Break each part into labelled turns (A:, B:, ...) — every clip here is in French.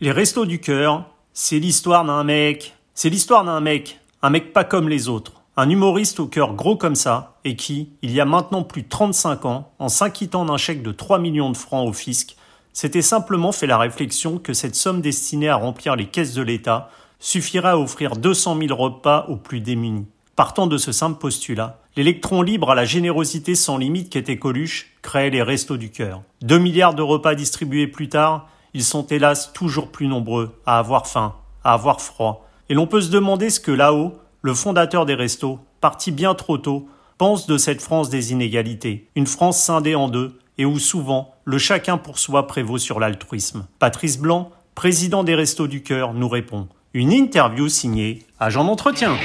A: Les restos du cœur, c'est l'histoire d'un mec. C'est l'histoire d'un mec. Un mec pas comme les autres. Un humoriste au cœur gros comme ça, et qui, il y a maintenant plus de 35 ans, en s'inquiétant d'un chèque de 3 millions de francs au fisc, s'était simplement fait la réflexion que cette somme destinée à remplir les caisses de l'État suffirait à offrir 200 000 repas aux plus démunis. Partant de ce simple postulat, l'électron libre à la générosité sans limite qu'était Coluche créait les restos du cœur. 2 milliards de repas distribués plus tard, ils sont hélas toujours plus nombreux à avoir faim, à avoir froid. Et l'on peut se demander ce que là-haut, le fondateur des restos, parti bien trop tôt, pense de cette France des inégalités, une France scindée en deux, et où souvent le chacun pour soi prévaut sur l'altruisme. Patrice Blanc, président des Restos du Cœur, nous répond. Une interview signée Agent d'entretien.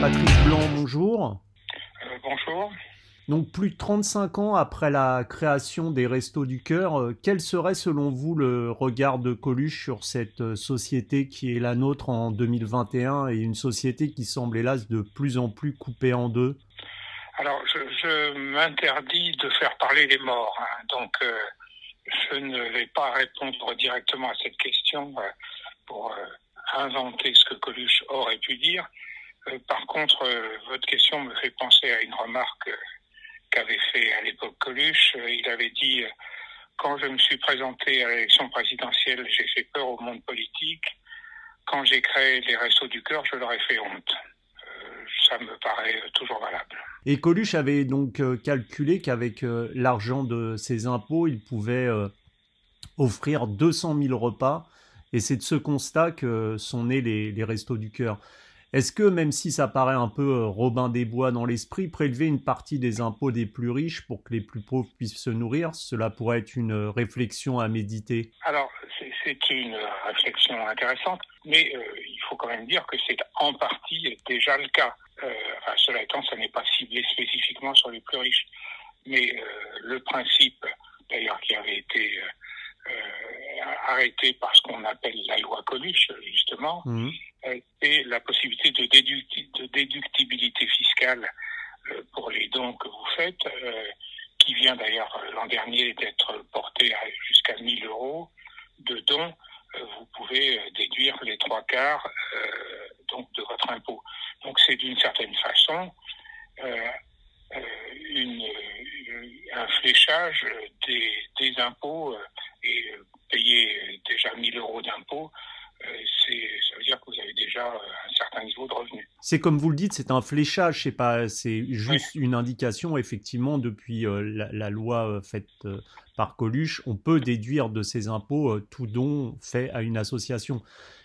A: Patrice Blanc, bonjour.
B: Euh, bonjour.
A: Donc plus de 35 ans après la création des Restos du Cœur, euh, quel serait selon vous le regard de Coluche sur cette euh, société qui est la nôtre en 2021 et une société qui semble hélas de plus en plus coupée en deux?
B: Alors je, m'interdis de faire parler les morts, hein. donc euh, je ne vais pas répondre directement à cette question pour inventer ce que Coluche aurait pu dire. par contre, votre question me fait penser à une remarque qu'avait fait à l'époque Coluche. Euh, il avait dit, euh, quand je me suis présenté à l'élection présidentielle, j'ai fait peur au monde politique. Quand j'ai créé les Restos du Cœur, je leur ai fait honte. Euh, ça me paraît toujours valable.
A: Et Coluche avait donc calculé qu'avec l'argent de ses impôts, il pouvait offrir 200 000 repas. Et c'est de ce constat que sont nés les, les Restos du Cœur. Est-ce que, même si ça paraît un peu euh, Robin des Bois dans l'esprit, prélever une partie des impôts des plus riches pour que les plus pauvres puissent se nourrir, cela pourrait être une euh, réflexion à méditer?
B: Alors, c'est une réflexion intéressante, mais euh, il faut quand même dire que c'est en partie déjà le cas. Euh, cela étant, ça n'est pas ciblé spécifiquement sur les plus riches. Mais le principe, d'ailleurs, qui avait été arrêté par ce qu'on appelle la loi Coluche, justement, mmh et la possibilité de, de déductibilité fiscale euh, pour les dons que vous faites, euh, qui vient d'ailleurs l'an dernier d'être porté jusqu'à 1000 euros de dons, euh, vous pouvez déduire les trois quarts donc de votre impôt. Donc c'est d'une certaine façon une, un fléchage des, des impôts et payer déjà 1000 euros d'impôts ça veut dire que vous avez déjà euh, un certain niveau de revenus.
A: C'est comme vous le dites, c'est un fléchage, c'est pas, c'est juste une indication. Effectivement, depuis euh, la, loi euh, faite par Coluche, on peut déduire de ses impôts tout don fait à une association.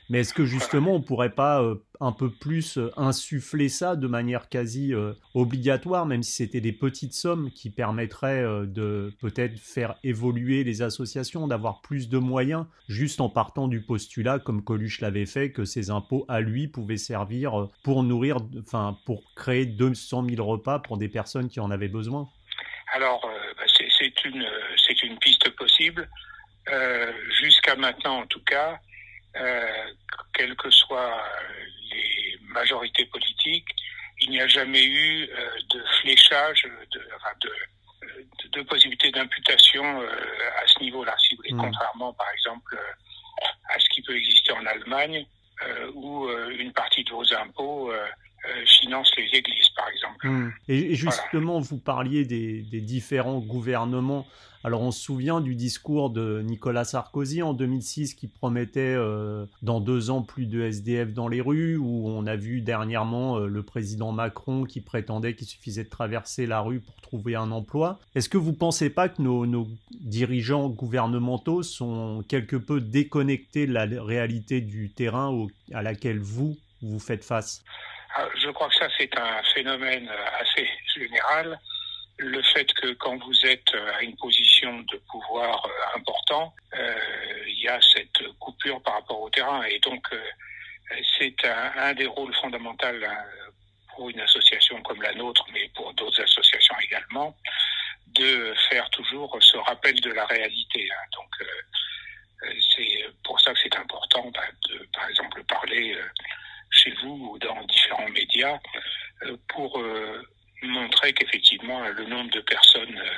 A: Mais est-ce que justement on pourrait pas euh, un peu plus euh, insuffler ça de manière quasi euh, obligatoire, même si c'était des petites sommes qui permettraient de peut-être faire évoluer les associations, d'avoir plus de moyens, juste en partant du postulat, comme Coluche l'avait fait, que ces impôts à lui pouvaient servir pour nourrir, enfin pour créer 200 000 repas pour des personnes qui en avaient besoin?
B: Alors, bah, c'est une, une piste possible. Jusqu'à maintenant, en tout cas, euh, quelles que soient les majorités politiques, il n'y a jamais eu euh, de fléchage, de, de, de, possibilité d'imputation euh, à ce niveau-là, si vous voulez, mmh. contrairement par exemple à ce qui peut exister en Allemagne, où une partie de vos impôts finance les églises, par exemple.
A: Mmh. Et, justement, vous parliez des, des, différents gouvernements alors on se souvient du discours de Nicolas Sarkozy en 2006 qui promettait euh, dans deux ans plus de SDF dans les rues, où on a vu dernièrement euh, le président Macron qui prétendait qu'il suffisait de traverser la rue pour trouver un emploi. Est-ce que vous ne pensez pas que nos, dirigeants gouvernementaux sont quelque peu déconnectés de la réalité du terrain à laquelle vous, vous faites face?
B: Je crois que ça c'est un phénomène assez général le fait que quand vous êtes à une position de pouvoir euh, important, euh, il y a cette coupure par rapport au terrain. Et donc, euh, c'est un, des rôles fondamentaux pour une association comme la nôtre, mais pour d'autres associations également, de faire toujours ce rappel de la réalité. Hein. Donc, c'est pour ça que c'est important bah, de, par exemple, parler vous ou dans différents médias pour montrer qu'effectivement le nombre de personnes euh,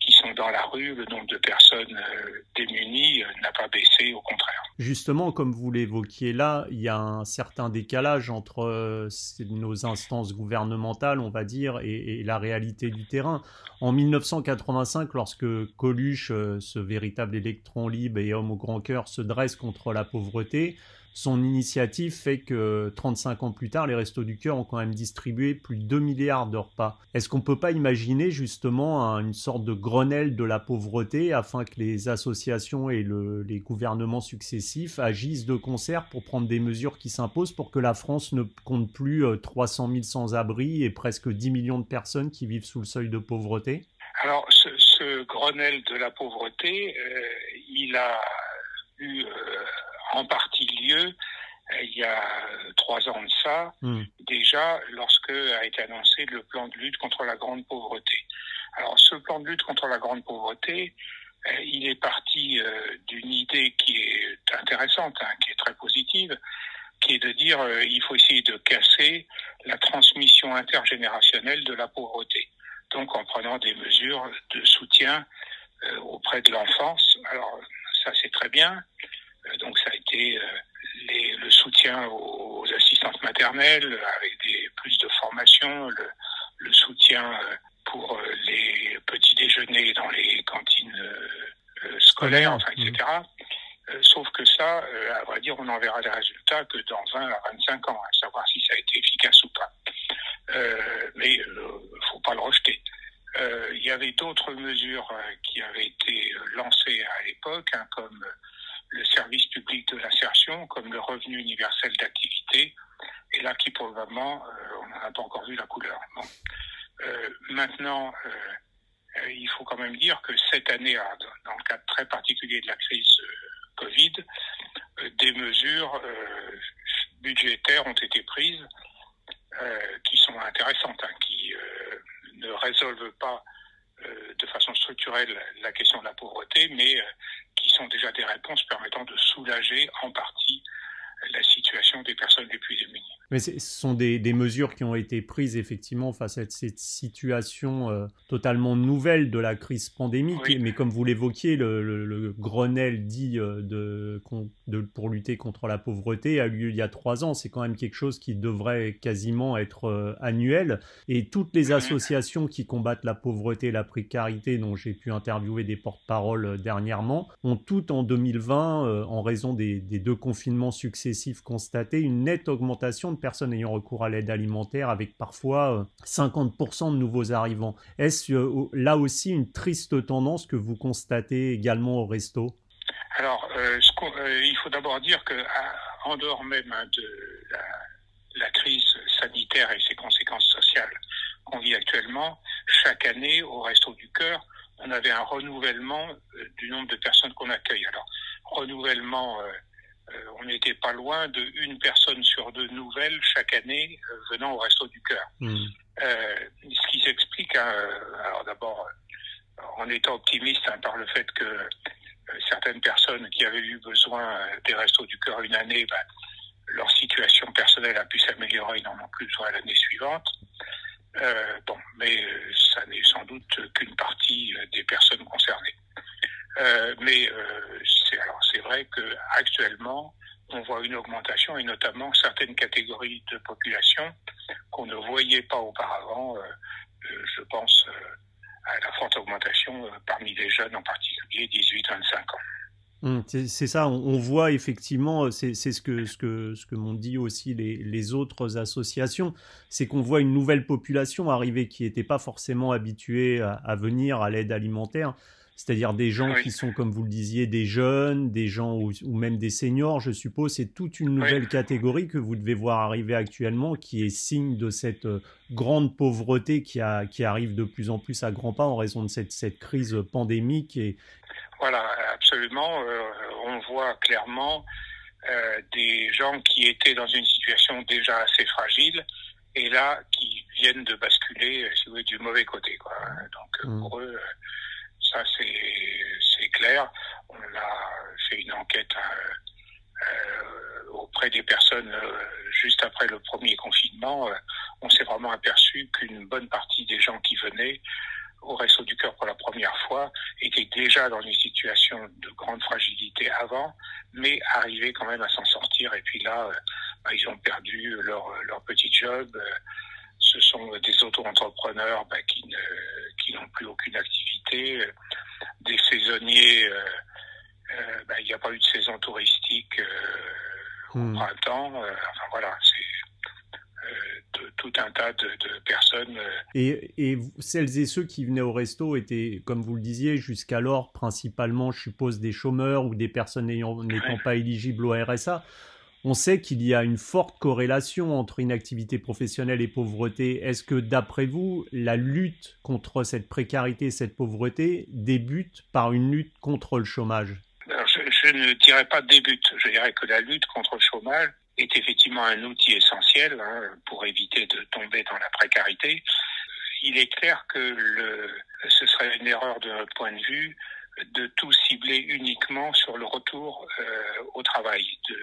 B: qui sont dans la rue le nombre de personnes euh, démunies n'a pas baissé, au contraire.
A: Justement, comme vous l'évoquiez là, il y a un certain décalage entre nos instances gouvernementales, on va dire, et, et, la réalité du terrain. En 1985, lorsque Coluche, ce véritable électron libre et homme au grand cœur, se dresse contre la pauvreté, son initiative fait que 35 ans plus tard, les Restos du Cœur ont quand même distribué plus de 2 milliards de repas. Est-ce qu'on ne peut pas imaginer justement une sorte de Grenelle de la pauvreté afin que les associations et les gouvernements successifs agissent de concert pour prendre des mesures qui s'imposent pour que la France ne compte plus 300 euh, 000 sans-abri et presque 10 millions de personnes qui vivent sous le seuil de pauvreté?
B: Alors, ce, Grenelle de la pauvreté, euh, il a eu... Euh, en partie lieu euh, il y a trois ans de ça, hmm. déjà lorsque a été annoncé le plan de lutte contre la grande pauvreté. Alors ce plan de lutte contre la grande pauvreté, euh, il est parti euh, d'une idée qui est intéressante, hein, qui est très positive, qui est de dire il faut essayer de casser la transmission intergénérationnelle de la pauvreté. Donc en prenant des mesures de soutien auprès de l'enfance. Alors ça c'est très bien, euh, donc ça a été euh, le soutien aux, assistantes maternelles avec plus de formation, le, soutien euh, pour les petits déjeuners dans les cantines scolaires, enfin, etc. Sauf que ça, à vrai dire, on n'en verra les résultats que dans 20 à 25 ans, à savoir si ça a été efficace ou pas. mais il ne faut pas le rejeter. Il y avait d'autres mesures qui avaient été lancées à l'époque, hein, comme le service public de l'insertion, comme le revenu universel d'activité, et là qui probablement, euh, on n'en a pas encore vu la couleur. Euh, maintenant, euh, il faut quand même dire que cette année, dans le cadre très particulier de la crise Covid, des mesures budgétaires ont été prises qui sont intéressantes, hein, qui ne résolvent pas de façon structurelle la question de la pauvreté, mais sont déjà des réponses permettant de soulager en partie la situation des personnes les plus démunies.
A: Mais ce sont des, des, mesures qui ont été prises effectivement face à cette situation euh, totalement nouvelle de la crise pandémique. Mais comme vous l'évoquiez, le, le, Grenelle dit euh, de, de, pour lutter contre la pauvreté a eu lieu il y a trois ans. C'est quand même quelque chose qui devrait quasiment être euh, annuel. Et toutes les associations qui combattent la pauvreté et la précarité, dont j'ai pu interviewer des porte-paroles dernièrement, ont toutes en 2020, en raison des, des deux confinements successifs constatés, une nette augmentation de personnes ayant recours à l'aide alimentaire avec parfois 50% euh, de nouveaux arrivants. Est-ce euh, là aussi une triste tendance que vous constatez également au resto?
B: Alors, euh, il faut d'abord dire que en dehors même hein, de la, crise sanitaire et ses conséquences sociales qu'on vit actuellement, chaque année au Resto du Cœur, on avait un renouvellement du nombre de personnes qu'on accueille. Alors, renouvellement on n'était pas loin de une personne sur deux nouvelles chaque année euh, venant au Resto du Cœur. Hmm. Euh, ce qui s'explique, hein, alors d'abord, en étant optimiste hein, par le fait que certaines personnes qui avaient eu besoin des Restos du Cœur une année, ben, leur situation personnelle a pu s'améliorer, ils n'en ont plus besoin l'année suivante. bon, mais ça n'est sans doute qu'une partie des personnes concernées. Euh, mais euh, c'est alors c'est vrai que actuellement on voit une augmentation et notamment certaines catégories de population qu'on ne voyait pas auparavant. Euh, je pense à la forte augmentation parmi les jeunes, en particulier 18-25 ans.
A: Hum, c'est ça, on, voit effectivement, c'est ce que, ce que, ce que m'ont dit aussi les, les autres associations, c'est qu'on voit une nouvelle population arriver qui n'était pas forcément habituée à venir à l'aide alimentaire c'est-à-dire des gens qui sont, comme vous le disiez, des jeunes, des gens ou, même des seniors, je suppose. C'est toute une nouvelle catégorie que vous devez voir arriver actuellement, qui est signe de cette euh, grande pauvreté qui, a, qui arrive de plus en plus à grands pas en raison de cette, cette crise pandémique. Et...
B: Voilà, absolument. Euh, on voit clairement euh, des gens qui étaient dans une situation déjà assez fragile et là qui viennent de basculer, si vous voulez, du mauvais côté. Quoi. Donc mmh. pour eux c'est clair. On a fait une enquête euh, euh, auprès des personnes euh, juste après le premier confinement. on s'est vraiment aperçu qu'une bonne partie des gens qui venaient au Resto du Cœur pour la première fois étaient déjà dans une situation de grande fragilité avant, mais arrivaient quand même à s'en sortir. Et puis là, bah, ils ont perdu leur, leur petit job. Ce sont des auto-entrepreneurs bah, qui n'ont plus aucune activité, des saisonniers. Bah, il n'y a pas eu de saison touristique au hmm. printemps. enfin voilà, c'est tout un tas de, personnes. Euh,
A: et, et, celles et ceux qui venaient au resto étaient, comme vous le disiez, jusqu'alors principalement, je suppose, des chômeurs ou des personnes n'étant pas éligibles au RSA. On sait qu'il y a une forte corrélation entre inactivité professionnelle et pauvreté. Est-ce que, d'après vous, la lutte contre cette précarité et cette pauvreté débute par une lutte contre le chômage?
B: Je, ne dirais pas débute. Je dirais que la lutte contre le chômage est effectivement un outil essentiel hein, pour éviter de tomber dans la précarité. Il est clair que ce serait une erreur de notre point de vue de tout cibler uniquement sur le retour euh, au travail, de,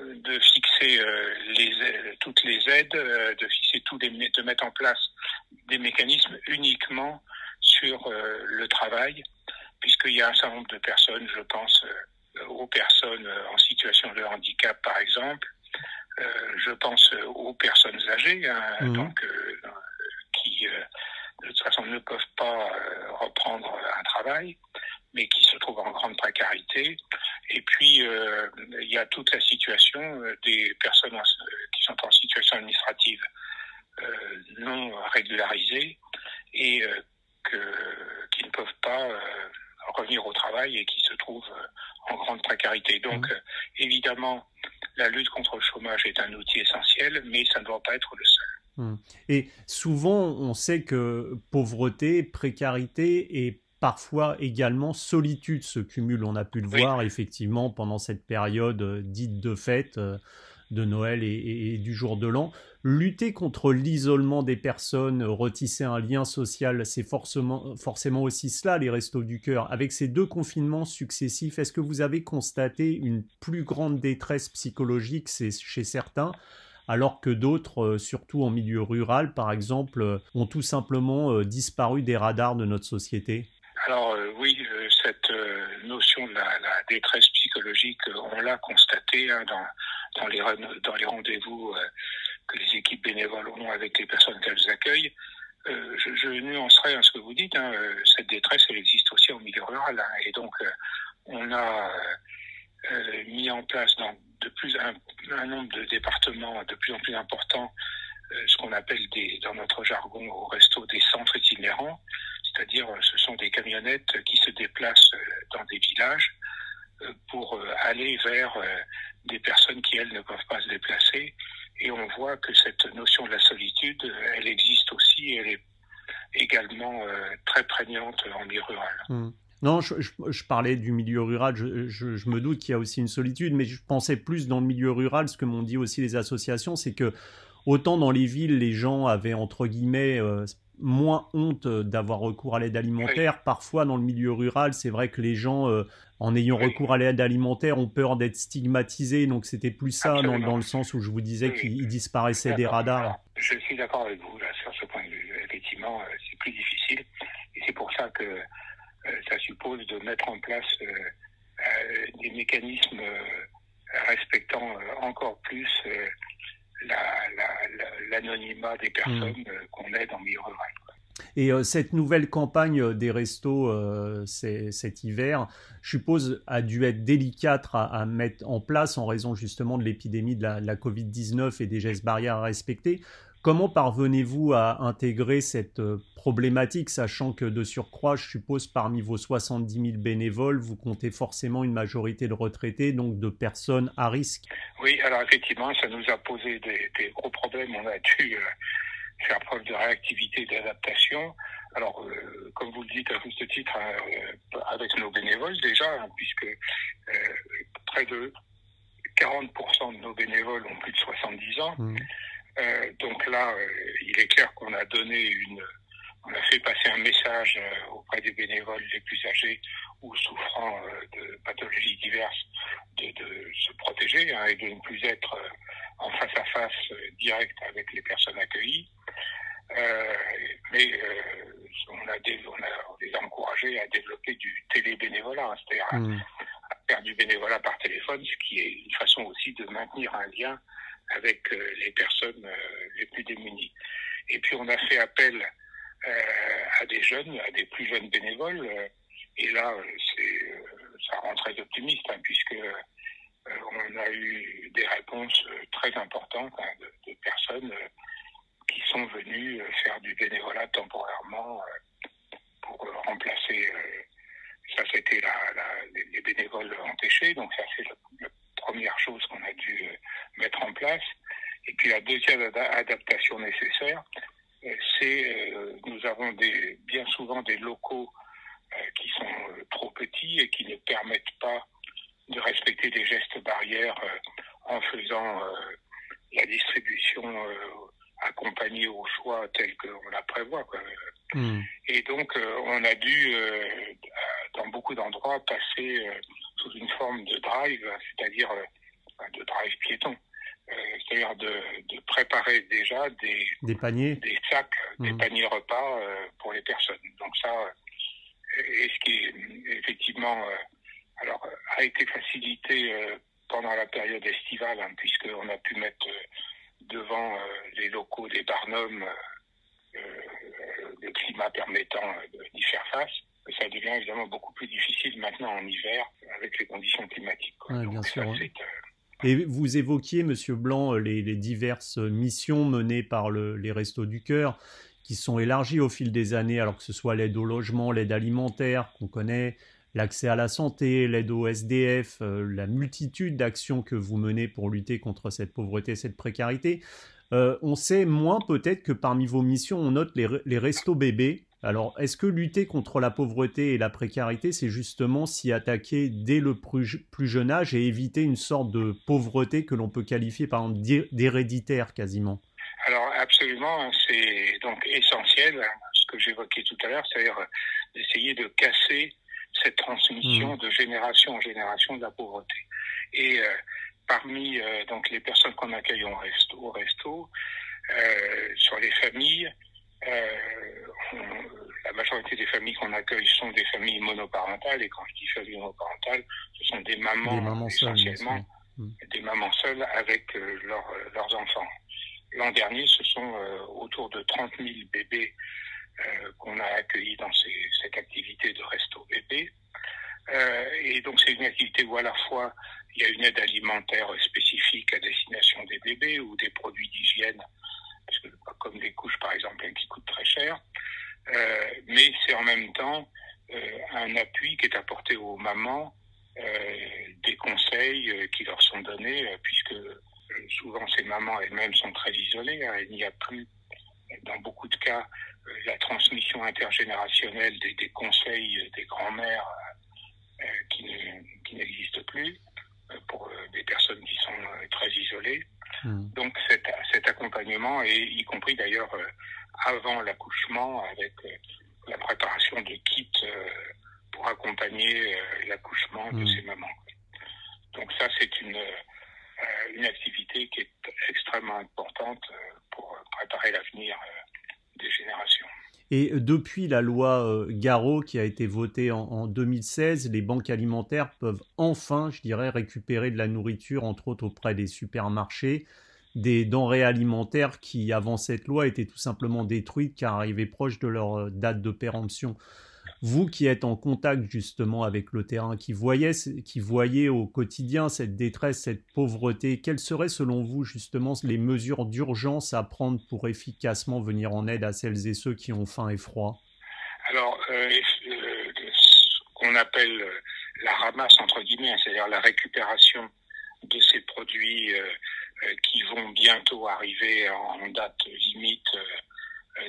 B: de fixer euh, les, toutes les aides, euh, de fixer tous les, de mettre en place des mécanismes uniquement sur le travail, puisqu'il y a un certain nombre de personnes, je pense, euh, aux personnes euh, en situation de handicap, par exemple. Euh, je pense aux personnes âgées, hein, mhm. donc qui de toute façon ne peuvent pas reprendre un travail, mais qui se trouvent en grande précarité. Et puis il y a toute la situation des personnes qui sont en situation administrative non régularisée et que, qui ne peuvent pas revenir au travail et qui se trouvent en grande précarité. Donc, mmh. euh, évidemment, la lutte contre le chômage est un outil essentiel, mais ça ne doit pas être le seul.
A: Mmh. Et souvent, on sait que pauvreté, précarité et parfois également solitude se cumulent. On a pu le voir effectivement pendant cette période euh, dite de fête. Euh, de Noël et, du jour de l'an. Lutter contre l'isolement des personnes, retisser un lien social, c'est forcément, forcément aussi cela, les restos du cœur. Avec ces deux confinements successifs, est-ce que vous avez constaté une plus grande détresse psychologique chez certains alors que d'autres, euh, surtout en milieu rural par exemple, euh, ont tout simplement euh, disparu des radars de notre société?
B: Alors oui, cette notion de la, détresse psychologique, on l'a constaté hein, dans, les, rendez-vous euh, que les équipes bénévoles ont avec les personnes qu'elles accueillent. Euh, je, je, nuancerai ce que vous dites. Hein, euh, cette détresse, elle existe aussi au milieu rural. Hein, et donc, on a mis en place dans de plus un, nombre de départements de plus en plus importants ce qu'on appelle dans notre jargon au resto des centres itinérants, c'est-à-dire ce sont des camionnettes qui se déplacent dans des villages pour aller vers des personnes qui, elles, ne peuvent pas se déplacer. Et on voit que cette notion de la solitude, elle existe aussi et elle est également euh, très prégnante en milieu rural.
A: Hmm. Non, je, parlais du milieu rural, je, me doute qu'il y a aussi une solitude, mais je pensais plus dans le milieu rural, ce que m'ont dit aussi les associations, c'est que autant dans les villes, les gens avaient, entre guillemets, euh, moins honte d'avoir recours à l'aide alimentaire. Parfois, dans le milieu rural, c'est vrai que les gens, euh, en ayant recours à l'aide alimentaire, ont peur d'être stigmatisés. Donc, c'était plus ça dans, dans, le sens où je vous disais qu'ils disparaissaient des radars.
B: je suis d'accord avec vous là, sur ce point de vue. Effectivement, euh, c'est plus difficile. Et c'est pour ça que euh, ça suppose de mettre en place des mécanismes respectant encore plus l'anonymat la, des personnes mmh. Euh, qu'on aide en milieu rural.
A: Et euh, cette nouvelle campagne euh, des restos cet hiver, je suppose, a dû être délicate à, mettre en place en raison justement de l'épidémie de la, la Covid-19 et des gestes barrières à respecter. Comment parvenez-vous à intégrer cette euh, problématique, sachant que de surcroît, je suppose, parmi vos 70 000 bénévoles, vous comptez forcément une majorité de retraités, donc de personnes à risque?
B: Oui, alors effectivement, ça nous a posé des, gros problèmes. On a dû euh, faire preuve de réactivité et d'adaptation. Alors, euh, comme vous le dites à juste titre, avec nos bénévoles déjà, hein, puisque près de 40% de nos bénévoles ont plus de 70 ans. Mmh. Euh, donc là, euh, il est clair qu'on a donné une, on a fait passer un message euh, auprès des bénévoles les plus âgés ou souffrant de pathologies diverses de, de se protéger hein, et de ne plus être en face à face direct avec les personnes accueillies. mais on a, les a encouragés à développer du télébénévolat, hein, c'est-à-dire mmh. à, faire du bénévolat par téléphone, ce qui est une façon aussi de maintenir un lien avec les personnes les plus démunies. Et puis on a fait appel à des jeunes, à des plus jeunes bénévoles. et là, ça rend très optimiste, hein, puisque on a eu des réponses très importantes hein, de, personnes qui sont venus euh, faire du bénévolat temporairement euh, pour euh, remplacer. ça, c'était les bénévoles empêchés. Donc, ça, c'est la, première chose qu'on a dû mettre en place. Et puis, la deuxième adaptation nécessaire, c'est nous avons des, bien souvent des locaux qui sont trop petits et qui ne permettent pas de respecter des gestes barrières en faisant la distribution accompagné au choix tel qu'on la prévoit. Hmm. Et donc, euh, on a dû, euh, dans beaucoup d'endroits, passer euh, sous une forme de drive, c'est-à-dire de drive piéton. c'est-à-dire de, préparer déjà des,
A: des paniers,
B: des sacs, des hmm. paniers repas pour les personnes. Donc ça, et ce qui effectivement alors a été facilité pendant la période estivale, hein, puisqu'on a pu mettre devant euh, les locaux des Barnum, euh, euh, le climat permettant d'y faire face ça devient évidemment beaucoup plus difficile maintenant en hiver avec les conditions climatiques.
A: bien sûr. Et vous évoquiez, Monsieur Blanc, les, diverses missions menées par les Restos du Cœur, qui sont élargies au fil des années, alors que ce soit l'aide au logement, l'aide alimentaire qu'on connaît, l'accès à la santé, l'aide au SDF, euh, la multitude d'actions que vous menez pour lutter contre cette pauvreté, cette précarité. Euh, on sait moins peut-être que parmi vos missions, on note les, restos bébés. Alors, est-ce que lutter contre la pauvreté et la précarité, c'est justement s'y attaquer dès le plus, jeune âge et éviter une sorte de pauvreté que l'on peut qualifier par exemple d'héréditaire quasiment?
B: Alors, absolument, c'est donc essentiel, hein, ce que j'évoquais tout à l'heure, c'est-à-dire d'essayer de casser cette transmission mmh. de génération en génération de la pauvreté. Et euh, parmi euh, donc les personnes qu'on accueille au resto, au resto euh, sur les familles, la majorité des familles qu'on accueille sont des familles monoparentales. Et quand je dis familles monoparentales, ce sont des mamans, essentiellement, mmh. des mamans seules avec leurs enfants. L'an dernier, ce sont autour de 30 000 bébés euh, qu'on a accueilli dans cette activité de resto bébé. Euh, et donc c'est une activité où à la fois il y a une aide alimentaire spécifique à destination des bébés ou des produits d'hygiène, parce que, comme les couches par exemple qui coûtent très cher, euh, c'est en même temps euh, un appui qui est apporté aux mamans, euh, des conseils qui leur sont donnés, puisque souvent ces mamans elles-mêmes sont très isolées, hein, il n'y a plus dans beaucoup de cas euh, la transmission intergénérationnelle des, des conseils des grands-mères euh, qui, qui n'existent plus euh, pour des personnes qui sont très isolées. Hmm. Donc cet, cet, accompagnement, et y compris d'ailleurs avant l'accouchement, avec la préparation de kits pour accompagner l'accouchement de hmm. ces mamans. Donc ça, c'est une, une activité qui est extrêmement importante pour préparer l'avenir des générations.
A: Et depuis la loi euh, Garot qui a été votée en, 2016, les banques alimentaires peuvent enfin, je dirais, récupérer de la nourriture, entre autres auprès des supermarchés, des denrées alimentaires qui, avant cette loi, étaient tout simplement détruites car arrivaient proches de leur euh, date de péremption. Vous qui êtes en contact justement avec le terrain, qui voyez, qui voyez au quotidien cette détresse, cette pauvreté, quelles seraient selon vous justement les mesures d'urgence à prendre pour efficacement venir en aide à celles et ceux qui ont faim et froid?
B: Alors, euh, euh, ce qu'on appelle euh, la ramasse entre guillemets, c'est-à-dire la récupération de ces produits qui vont bientôt arriver en date limite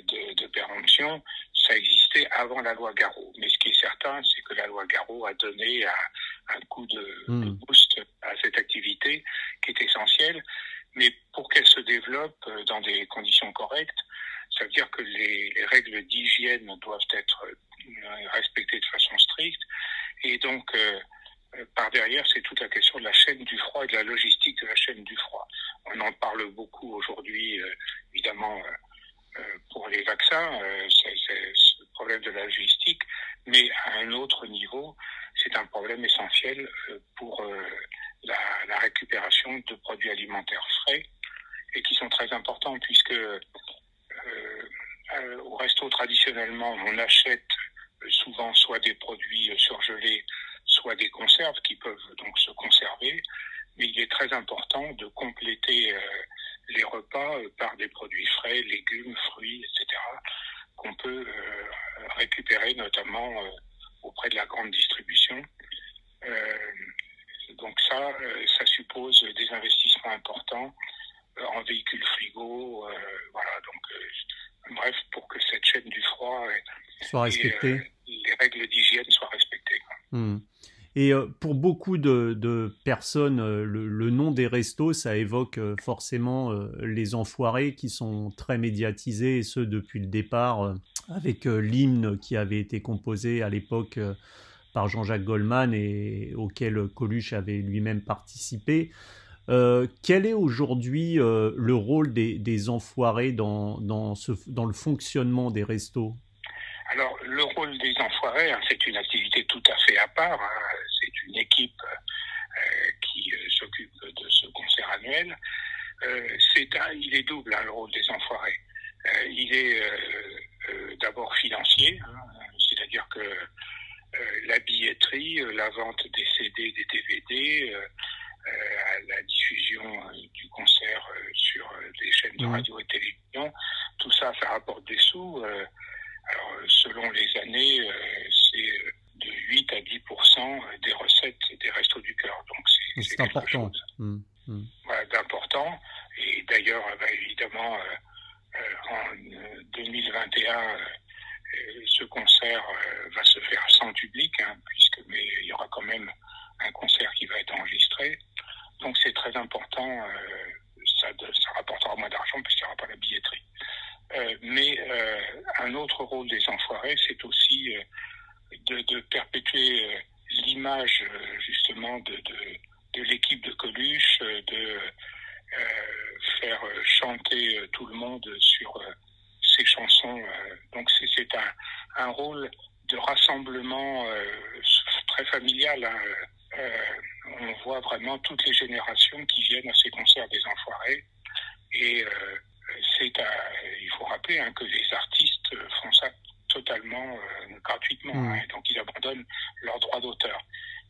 B: de, de péremption, ça existait avant la loi Garot. Mais ce qui est certain, c'est que la loi Garot a donné un, coup de, hmm. boost à cette activité qui est essentielle. Mais pour qu'elle se développe euh, dans des conditions correctes, ça veut dire que les, règles d'hygiène doivent être euh, respectées de façon stricte. Et donc, euh, par derrière, c'est toute la question de la chaîne du froid et de la logistique de la chaîne du froid. On en parle beaucoup aujourd'hui, évidemment, pour les vaccins, c'est ce problème de la logistique, mais à un autre niveau, c'est un problème essentiel pour la, récupération de produits alimentaires frais et qui sont très importants puisque au resto traditionnellement on achète souvent soit des produits surgelés, soit des conserves qui peuvent donc se conserver. Mais il est très important de compléter euh, les repas euh, par des produits frais, légumes, fruits, etc., qu'on peut euh, récupérer notamment auprès de la grande distribution. donc ça, ça suppose des investissements importants en véhicules frigo, voilà. Donc bref, pour que cette chaîne du froid
A: soit respectée
B: les règles d'hygiène soient respectées.
A: Et euh, pour beaucoup de, personnes, euh, le, nom des restos, ça évoque euh, forcément les enfoirés qui sont très médiatisés, et ce depuis le départ, avec l'hymne qui avait été composé à l'époque par Jean-Jacques Goldman et auquel Coluche avait lui-même participé. quel est aujourd'hui le rôle des, enfoirés dans, dans, le fonctionnement des restos?
B: Alors, le rôle des enfoirés, hein, c'est une activité tout à fait à part. Hein. C'est une équipe euh, qui euh, s'occupe de ce concert annuel. Euh, c'est il est double, hein, le rôle des enfoirés. Il est d'abord financier, hein, c'est-à-dire que la billetterie, la vente des CD, des DVD, la diffusion du concert sur des chaînes de radio et télévision, tout ça, ça rapporte des sous. Alors, selon les années, euh, c'est de 8 à 10 des recettes des restos du cœur. Donc,
A: c'est important.
B: Mmh, mmh. d'important. Et d'ailleurs, bah, évidemment, euh, en 2021, ce concert va se faire sans public, hein, puisque mais il y aura quand même un concert qui va être enregistré. Donc c'est très important. ça, ça rapportera moins d'argent puisqu'il n'y aura pas la billetterie. Euh, mais euh, un autre rôle des enfoirés, c'est aussi euh, de, de, perpétuer l'image justement de, de, de l'équipe de Coluche, de faire chanter tout le monde sur ces chansons. donc c'est un, un, rôle de rassemblement très familial. Hein. on voit vraiment toutes les générations qui viennent à ces concerts des enfoirés. Et c'est il faut rappeler hein, que les artistes font ça totalement euh, gratuitement, mmh. hein, donc ils abandonnent leurs droits d'auteur.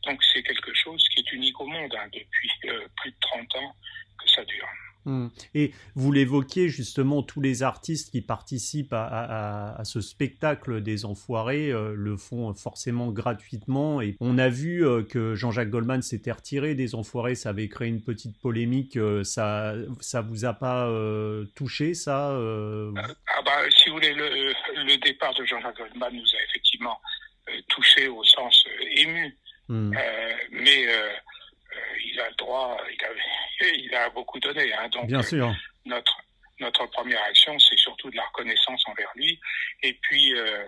B: Donc c'est quelque chose qui est unique au monde hein, depuis euh, plus de 30 ans que ça dure.
A: Hmm. Et vous l'évoquiez justement, tous les artistes qui participent à, ce spectacle des Enfoirés euh, le font forcément gratuitement. Et on a vu euh, que Jean-Jacques Goldman s'était retiré des Enfoirés, ça avait créé une petite polémique. Euh, ça, ça vous a pas touché ça
B: ah bah, si vous voulez, le, départ de Jean-Jacques Goldman nous a effectivement touché au sens ému, hmm. mais il a le droit, il il a beaucoup donné. Hein, donc,
A: Bien sûr.
B: notre, notre première action, c'est surtout de la reconnaissance envers lui. Et puis, euh,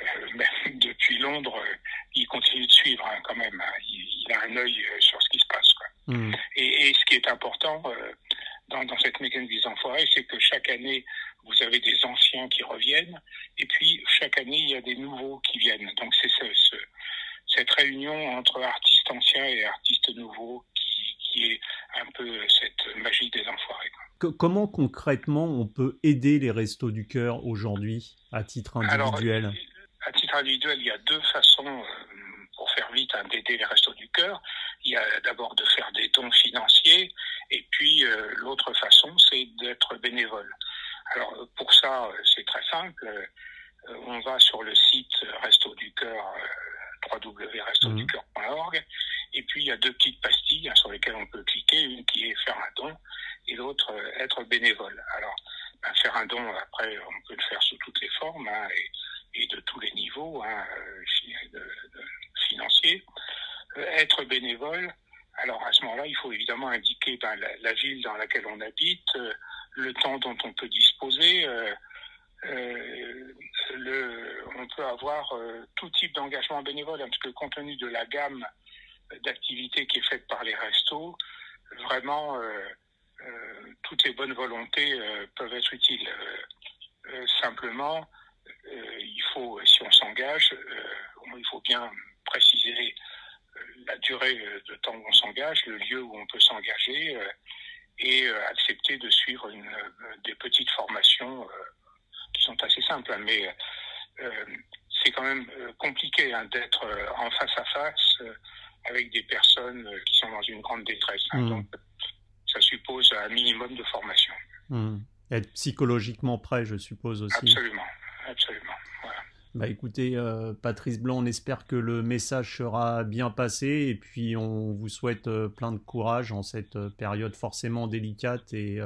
B: euh, depuis Londres, il continue de suivre hein, quand même. Hein. Il, a un œil euh, sur ce qui se passe. Quoi. Hmm. Et, et, ce qui est important dans, dans cette mécanique des enfoirés, c'est que chaque année, vous avez des anciens qui reviennent, et puis chaque année, il y a des nouveaux qui viennent. Donc c'est ce, ce, cette réunion entre artistes anciens et artistes nouveaux qui est un peu cette magie des enfoirés.
A: comment concrètement on peut aider les restos du cœur aujourd'hui à titre individuel?
B: À titre individuel, il y a deux façons euh, pour faire vite hein, d'aider les restos du cœur. Il y a d'abord de faire des dons financiers et puis euh, l'autre façon c'est d'être bénévole. Alors pour ça c'est très simple. Euh, on va sur le site Resto du Cœur www.restoducoeur.org et puis, il y a deux petites pastilles hein, sur lesquelles on peut cliquer, une qui est faire un don et l'autre euh, être bénévole. Alors, ben, faire un don, après, on peut le faire sous toutes les formes hein, et, de tous les niveaux hein, euh, financiers. Euh, être bénévole, alors à ce moment-là, il faut évidemment indiquer ben, la, ville dans laquelle on habite, le temps dont on peut disposer. Euh, on peut avoir tout type d'engagement bénévole, parce que compte tenu de la gamme d'activité qui est faite par les restos, vraiment, euh, euh, toutes les bonnes volontés euh, peuvent être utiles. simplement, il faut, si on s'engage, il faut bien préciser la durée de temps où on s'engage, le lieu où on peut s'engager et accepter de suivre des petites formations sont assez simples. Hein, mais c'est quand même compliqué hein, d'être en face à face avec des personnes qui sont dans une grande détresse. Hein, mmh. Donc, ça suppose un minimum de formation.
A: Mmh. Être psychologiquement prêt, je suppose aussi.
B: Absolument, absolument.
A: Bah écoutez, euh, Patrice Blanc, on espère que le message sera bien passé et puis on vous souhaite euh, plein de courage en cette euh, période forcément délicate et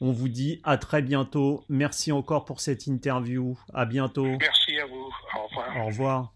A: on vous dit à très bientôt. Merci encore pour cette interview. À bientôt.
B: Merci à vous. Au revoir.
A: Au revoir.